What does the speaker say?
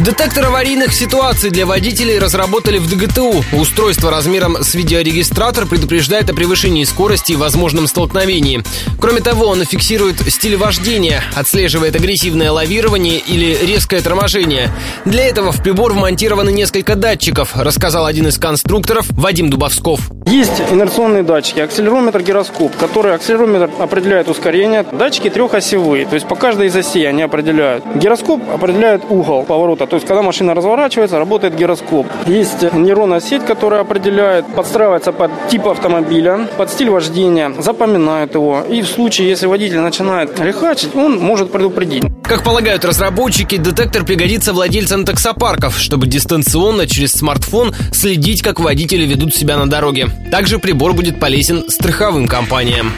Детектор аварийных ситуаций для водителей разработали в ДГТУ. Устройство размером с видеорегистратор предупреждает о превышении скорости и возможном столкновении. Кроме того, он фиксирует стиль вождения, отслеживает агрессивное лавирование или резкое торможение. Для этого в прибор вмонтированы несколько датчиков, рассказал один из конструкторов Вадим Дубовсков. Есть инерционные датчики, акселерометр, гироскоп, который акселерометр определяет ускорение. Датчики трехосевые, то есть по каждой из осей они определяют. Гироскоп определяет угол поворота то есть, когда машина разворачивается, работает гироскоп. Есть нейронная сеть, которая определяет, подстраивается под тип автомобиля, под стиль вождения, запоминает его. И в случае, если водитель начинает лихачить, он может предупредить. Как полагают разработчики, детектор пригодится владельцам таксопарков, чтобы дистанционно через смартфон следить, как водители ведут себя на дороге. Также прибор будет полезен страховым компаниям.